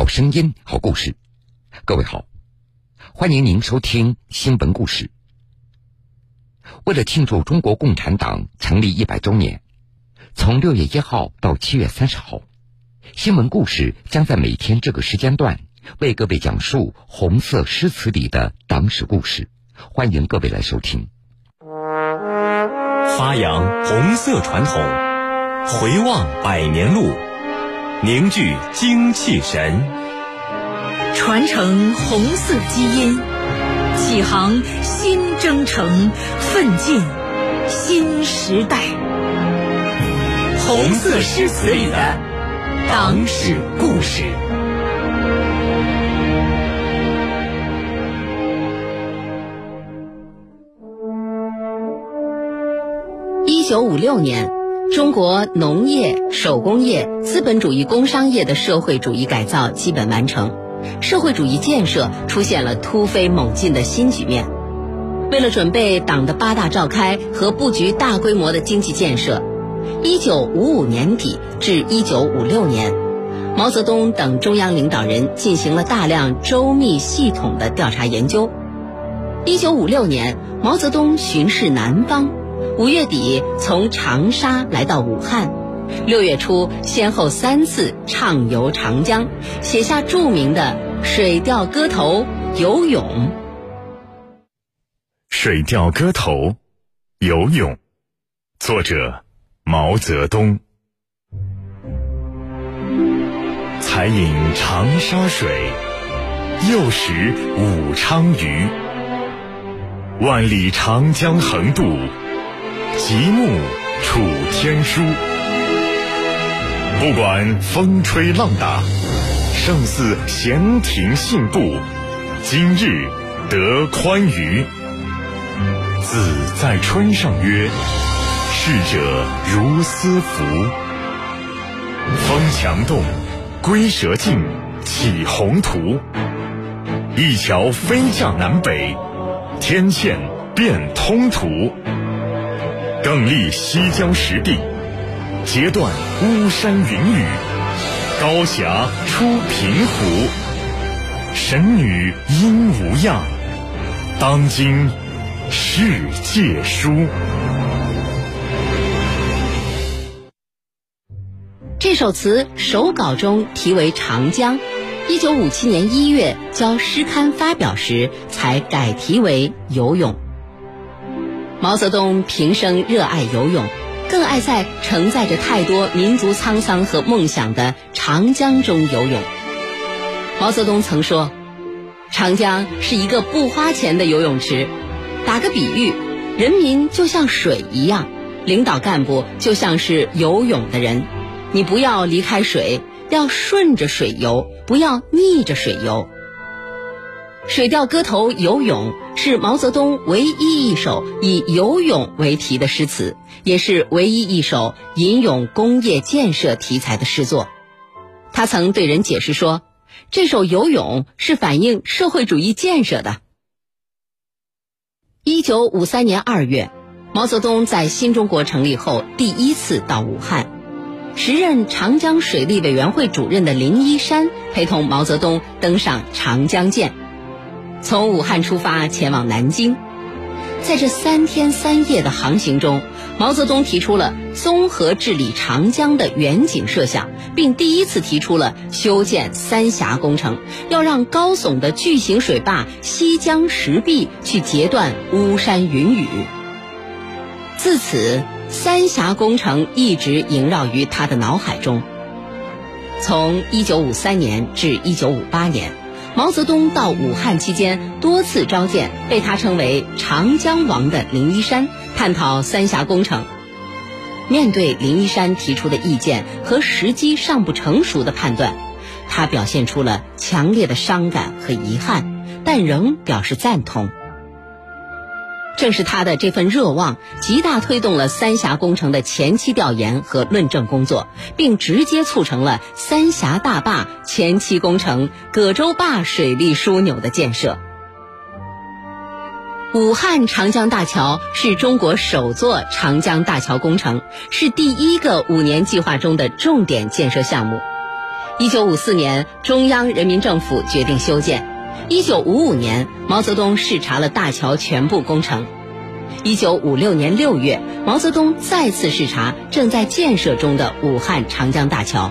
好声音，好故事。各位好，欢迎您收听新闻故事。为了庆祝中国共产党成立一百周年，从六月一号到七月三十号，新闻故事将在每天这个时间段为各位讲述红色诗词里的党史故事。欢迎各位来收听。发扬红色传统，回望百年路，凝聚精气神，传承红色基因，启航新征程，奋进新时代。红色诗词里的党史故事。一九五六年，中国农业、手工业、资本主义工商业的社会主义改造基本完成，社会主义建设出现了突飞猛进的新局面。为了准备党的八大召开和布局大规模的经济建设，一九五五年底至一九五六年，毛泽东等中央领导人进行了大量周密系统的调查研究。一九五六年，毛泽东巡视南方。五月底从长沙来到武汉，六月初先后三次畅游长江，写下著名的《水调歌头·游泳》。《水调歌头·游泳》，作者毛泽东。才饮长沙水，又食武昌鱼。万里长江横渡。极目楚天舒，不管风吹浪打，胜似闲庭信步。今日得宽娱，子在春上曰：“逝者如斯夫。”风墙动，龟蛇静，起宏图。一桥飞架南北，天堑变通途。更立西江实地，截断巫山云雨，高峡出平湖。神女应无恙，当今世界书。这首词手稿中题为《长江》，一九五七年一月交诗刊发表时才改题为《游泳》。毛泽东平生热爱游泳，更爱在承载着太多民族沧桑和梦想的长江中游泳。毛泽东曾说：“长江是一个不花钱的游泳池。打个比喻，人民就像水一样，领导干部就像是游泳的人。你不要离开水，要顺着水游，不要逆着水游。”《水调歌头·游泳》是毛泽东唯一一首以游泳为题的诗词，也是唯一一首吟咏工业建设题材的诗作。他曾对人解释说：“这首游泳是反映社会主义建设的。”一九五三年二月，毛泽东在新中国成立后第一次到武汉，时任长江水利委员会主任的林一山陪同毛泽东登上长江舰。从武汉出发前往南京，在这三天三夜的航行中，毛泽东提出了综合治理长江的远景设想，并第一次提出了修建三峡工程，要让高耸的巨型水坝西江石壁去截断巫山云雨。自此，三峡工程一直萦绕于他的脑海中。从1953年至1958年。毛泽东到武汉期间，多次召见被他称为“长江王”的林一山，探讨三峡工程。面对林一山提出的意见和时机尚不成熟的判断，他表现出了强烈的伤感和遗憾，但仍表示赞同。正是他的这份热望，极大推动了三峡工程的前期调研和论证工作，并直接促成了三峡大坝前期工程葛洲坝水利枢纽的建设。武汉长江大桥是中国首座长江大桥工程，是第一个五年计划中的重点建设项目。一九五四年，中央人民政府决定修建。一九五五年，毛泽东视察了大桥全部工程。一九五六年六月，毛泽东再次视察正在建设中的武汉长江大桥。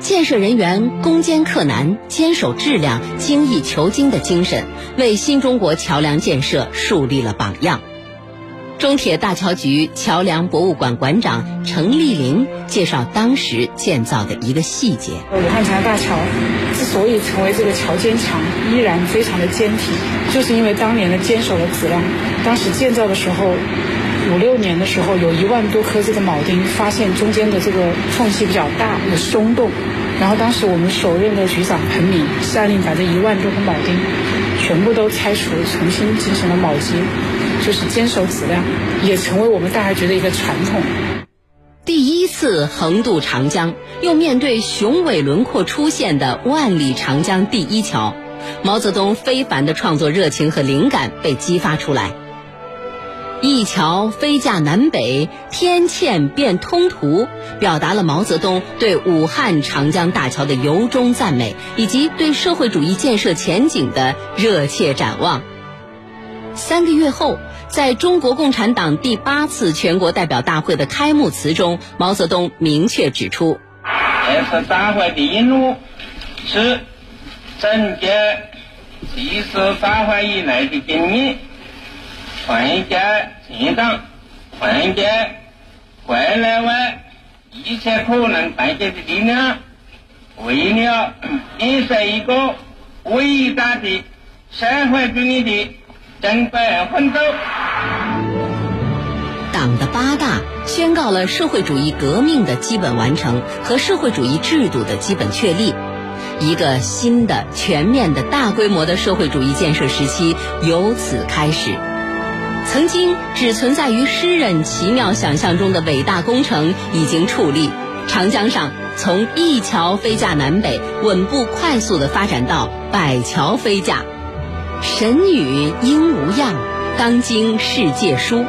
建设人员攻坚克难、坚守质量、精益求精的精神，为新中国桥梁建设树立了榜样。中铁大桥局桥梁博物馆馆长程丽玲介绍当时建造的一个细节：武汉长江大桥之所以成为这个桥坚强，依然非常的坚挺，就是因为当年的坚守的质量。当时建造的时候，五六年的时候，有一万多颗这个铆钉，发现中间的这个缝隙比较大，有松动。然后当时我们首任的局长彭敏下令把这一万多颗铆钉全部都拆除，重新进行了铆接。就是坚守质量，也成为我们大家觉得一个传统。第一次横渡长江，又面对雄伟轮廓出现的万里长江第一桥，毛泽东非凡的创作热情和灵感被激发出来。一桥飞架南北，天堑变通途，表达了毛泽东对武汉长江大桥的由衷赞美，以及对社会主义建设前景的热切展望。三个月后。在中国共产党第八次全国代表大会的开幕词中，毛泽东明确指出：“这次大会的任务是总结历次大会以来的经验，团结全党，团结国内外一切可能团结的力量，为了建设一个伟大的社会主义的。”中国奋斗。党的八大宣告了社会主义革命的基本完成和社会主义制度的基本确立，一个新的、全面的、大规模的社会主义建设时期由此开始。曾经只存在于诗人奇妙想象中的伟大工程已经矗立，长江上从一桥飞架南北，稳步快速的发展到百桥飞架。神女应无恙，当今世界书。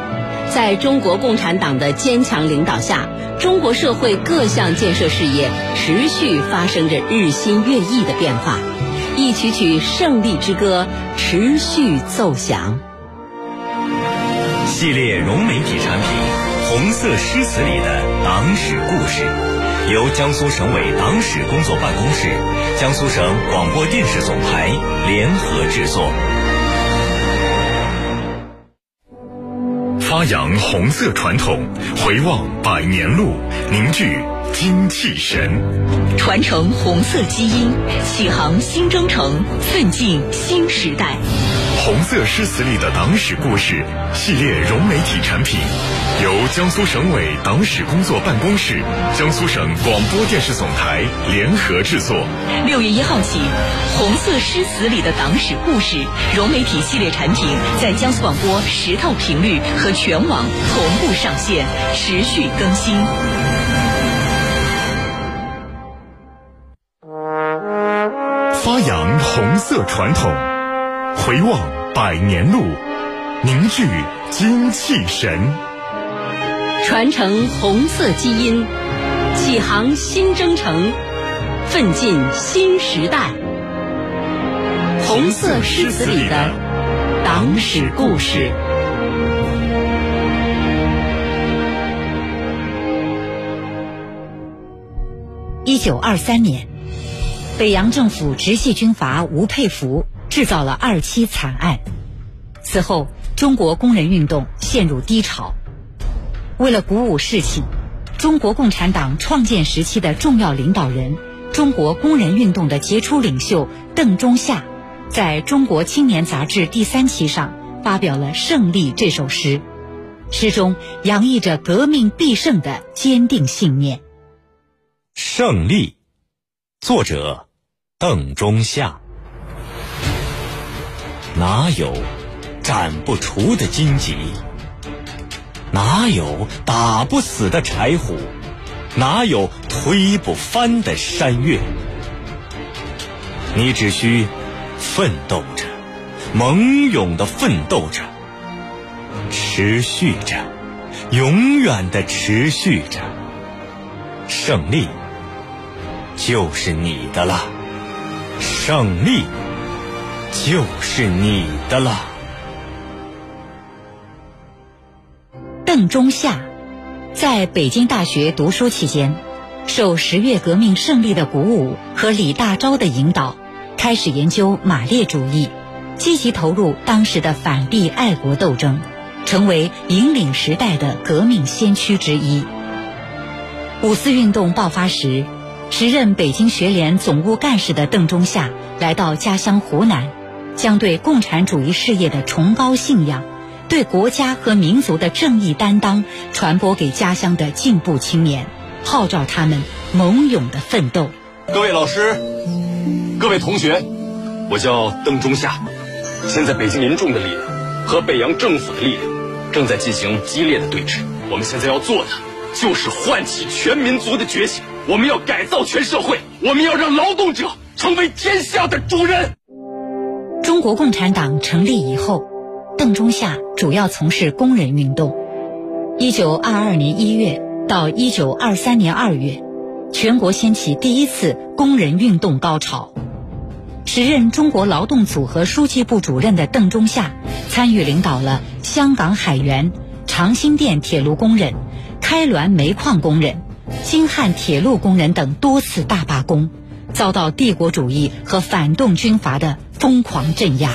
在中国共产党的坚强领导下，中国社会各项建设事业持续发生着日新月异的变化，一曲曲胜利之歌持续奏响。系列融媒体产品《红色诗词里的党史故事》，由江苏省委党史工作办公室、江苏省广播电视总台联合制作。发扬红色传统，回望百年路，凝聚精气神，传承红色基因，启航新征程，奋进新时代。红色诗词里的党史故事系列融媒体产品，由江苏省委党史工作办公室、江苏省广播电视总台联合制作。六月一号起，红色诗词里的党史故事融媒体系列产品在江苏广播十套频率和全网同步上线，持续更新。发扬红色传统，回望。百年路，凝聚精气神，传承红色基因，启航新征程，奋进新时代。红色诗词里的党史故事。一九二三年，北洋政府直系军阀吴佩孚。制造了二七惨案，此后中国工人运动陷入低潮。为了鼓舞士气，中国共产党创建时期的重要领导人、中国工人运动的杰出领袖邓中夏，在中国青年杂志第三期上发表了《胜利》这首诗，诗中洋溢着革命必胜的坚定信念。胜利，作者邓中夏。哪有斩不除的荆棘？哪有打不死的柴虎？哪有推不翻的山岳？你只需奋斗着，猛勇的奋斗着，持续着，永远的持续着，胜利就是你的了，胜利就是你的了。邓中夏在北京大学读书期间，受十月革命胜利的鼓舞和李大钊的引导，开始研究马列主义，积极投入当时的反帝爱国斗争，成为引领时代的革命先驱之一。五四运动爆发时，时任北京学联总务干事的邓中夏来到家乡湖南，将对共产主义事业的崇高信仰。对国家和民族的正义担当传播给家乡的进步青年，号召他们猛勇的奋斗。各位老师，各位同学，我叫邓中夏。现在北京民众的力量和北洋政府的力量正在进行激烈的对峙。我们现在要做的就是唤起全民族的觉醒。我们要改造全社会，我们要让劳动者成为天下的主人。中国共产党成立以后。邓中夏主要从事工人运动。一九二二年一月到一九二三年二月，全国掀起第一次工人运动高潮。时任中国劳动组合书记部主任的邓中夏，参与领导了香港海员、长兴店铁路工人、开滦煤矿工人、京汉铁路工人等多次大罢工，遭到帝国主义和反动军阀的疯狂镇压。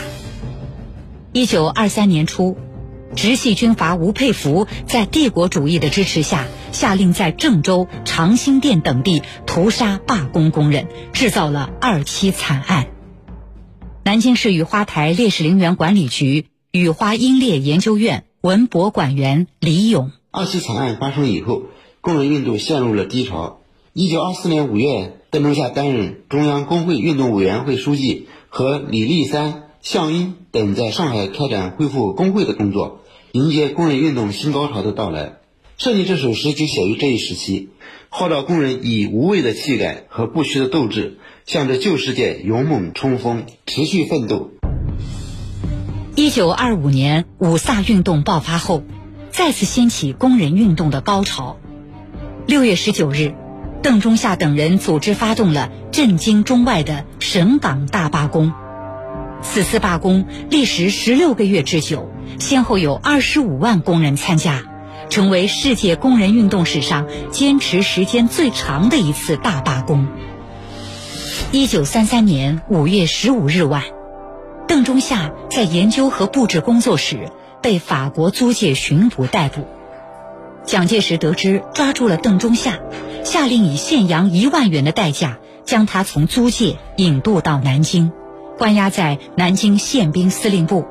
一九二三年初，直系军阀吴佩孚在帝国主义的支持下，下令在郑州、长辛店等地屠杀罢工工人，制造了二七惨案。南京市雨花台烈士陵园管理局雨花英烈研究院文博馆员李勇：二七惨案发生以后，工人运动陷入了低潮。一九二四年五月，邓中夏担任中央工会运动委员会书记，和李立三。项英等在上海开展恢复工会的工作，迎接工人运动新高潮的到来。设计这首诗就写于这一时期，号召工人以无畏的气概和不屈的斗志，向着旧世界勇猛冲锋，持续奋斗。一九二五年五卅运动爆发后，再次掀起工人运动的高潮。六月十九日，邓中夏等人组织发动了震惊中外的省港大罢工。此次罢工历时十六个月之久，先后有二十五万工人参加，成为世界工人运动史上坚持时间最长的一次大罢工。一九三三年五月十五日晚，邓中夏在研究和布置工作时被法国租界巡捕逮捕。蒋介石得知抓住了邓中夏，下令以现洋一万元的代价将他从租界引渡到南京。关押在南京宪兵司令部。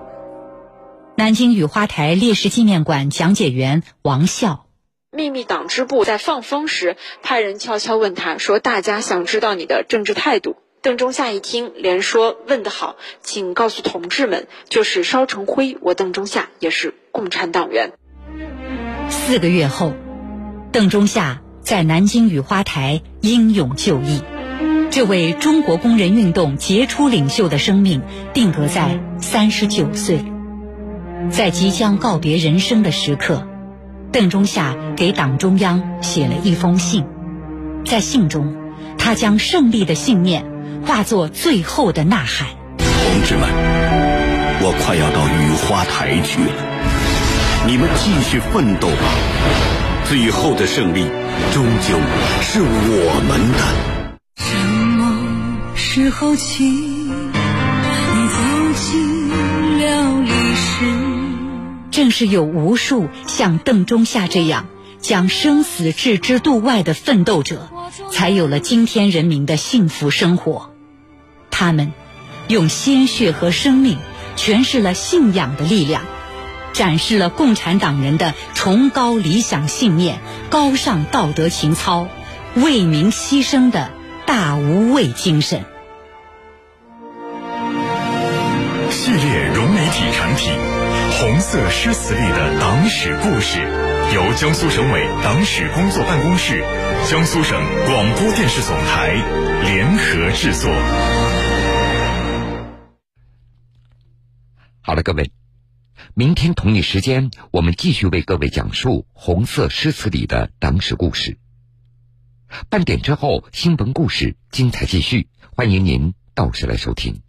南京雨花台烈士纪念馆讲解员王笑：秘密党支部在放风时，派人悄悄问他说：“大家想知道你的政治态度。”邓中夏一听，连说：“问得好，请告诉同志们，就是烧成灰，我邓中夏也是共产党员。”四个月后，邓中夏在南京雨花台英勇就义。这位中国工人运动杰出领袖的生命定格在三十九岁，在即将告别人生的时刻，邓中夏给党中央写了一封信，在信中，他将胜利的信念化作最后的呐喊：“同志们，我快要到雨花台去了，你们继续奋斗吧，最后的胜利终究是我们的。”什么时候起，你走进了历史。正是有无数像邓中夏这样将生死置之度外的奋斗者，才有了今天人民的幸福生活。他们用鲜血和生命诠释了信仰的力量，展示了共产党人的崇高理想信念、高尚道德情操、为民牺牲的大无畏精神。系列融媒体产品《红色诗词里的党史故事》，由江苏省委党史工作办公室、江苏省广播电视总台联合制作。好了，各位，明天同一时间，我们继续为各位讲述《红色诗词里的党史故事》。半点之后，新闻故事精彩继续，欢迎您到时来收听。